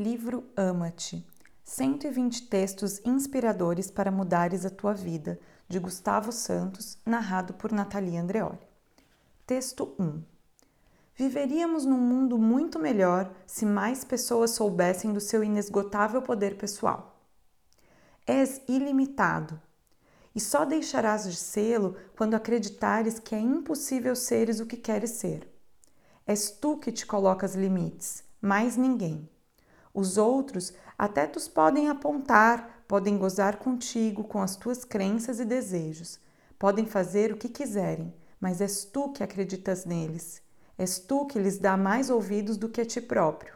Livro Ama-te 120 textos inspiradores para mudares a tua vida, de Gustavo Santos, narrado por Natalia Andreoli. Texto 1 Viveríamos num mundo muito melhor se mais pessoas soubessem do seu inesgotável poder pessoal. És ilimitado e só deixarás de sê-lo quando acreditares que é impossível seres o que queres ser. És tu que te colocas limites, mais ninguém. Os outros até tu podem apontar, podem gozar contigo com as tuas crenças e desejos, podem fazer o que quiserem, mas és tu que acreditas neles. És tu que lhes dá mais ouvidos do que a ti próprio.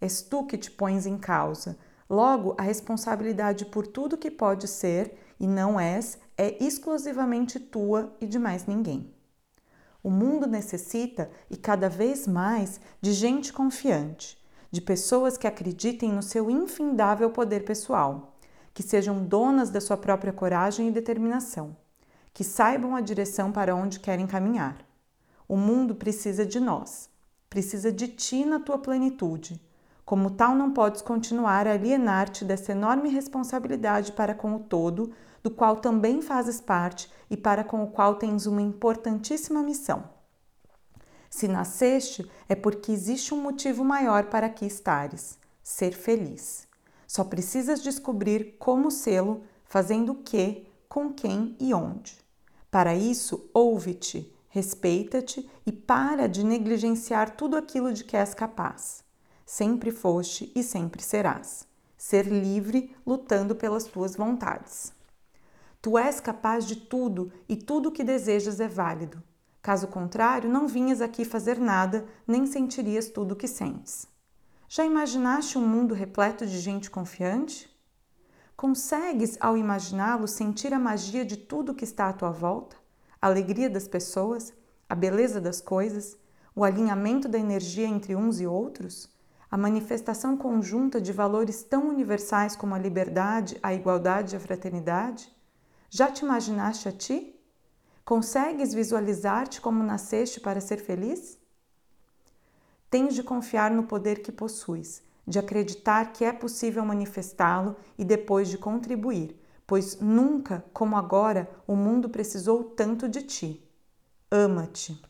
És tu que te pões em causa. Logo, a responsabilidade por tudo que pode ser e não és é exclusivamente tua e de mais ninguém. O mundo necessita, e cada vez mais, de gente confiante, de pessoas que acreditem no seu infindável poder pessoal, que sejam donas da sua própria coragem e determinação, que saibam a direção para onde querem caminhar. O mundo precisa de nós, precisa de ti na tua plenitude. Como tal, não podes continuar a alienar-te dessa enorme responsabilidade para com o todo, do qual também fazes parte e para com o qual tens uma importantíssima missão. Se nasceste, é porque existe um motivo maior para aqui estares: ser feliz. Só precisas descobrir como sê-lo, fazendo o que, com quem e onde. Para isso, ouve-te, respeita-te e para de negligenciar tudo aquilo de que és capaz. Sempre foste e sempre serás. Ser livre lutando pelas tuas vontades. Tu és capaz de tudo e tudo o que desejas é válido. Caso contrário, não vinhas aqui fazer nada, nem sentirias tudo o que sentes. Já imaginaste um mundo repleto de gente confiante? Consegues, ao imaginá-lo, sentir a magia de tudo que está à tua volta? A alegria das pessoas? A beleza das coisas? O alinhamento da energia entre uns e outros? A manifestação conjunta de valores tão universais como a liberdade, a igualdade e a fraternidade? Já te imaginaste a ti? Consegues visualizar-te como nasceste para ser feliz? Tens de confiar no poder que possuis, de acreditar que é possível manifestá-lo e depois de contribuir, pois nunca, como agora, o mundo precisou tanto de ti. Ama-te.